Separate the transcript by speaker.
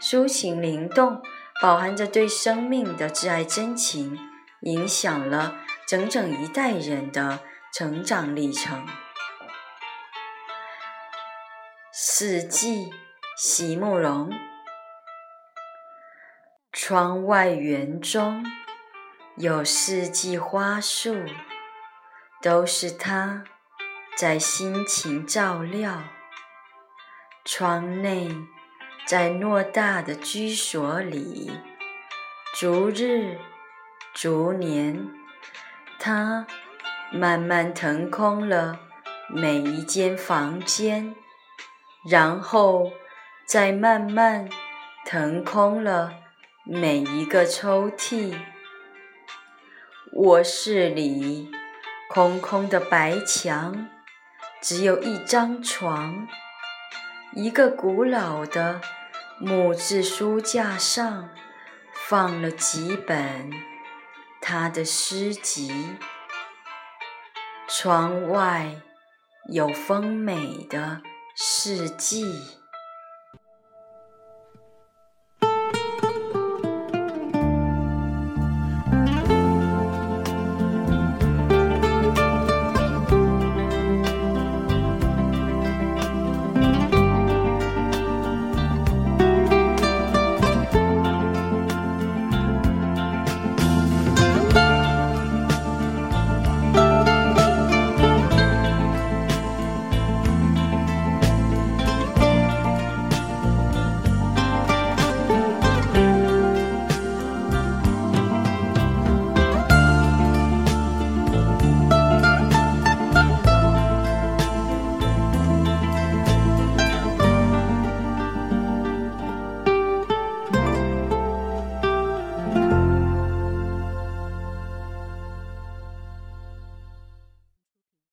Speaker 1: 抒情灵动，饱含着对生命的挚爱真情，影响了整整一代人的成长历程。四季，席慕容。窗外园中有四季花树，都是他在辛勤照料。窗内。在偌大的居所里，逐日逐年，他慢慢腾空了每一间房间，然后再慢慢腾空了每一个抽屉。卧室里空空的白墙，只有一张床，一个古老的。木质书架上放了几本他的诗集，窗外有丰美的四季。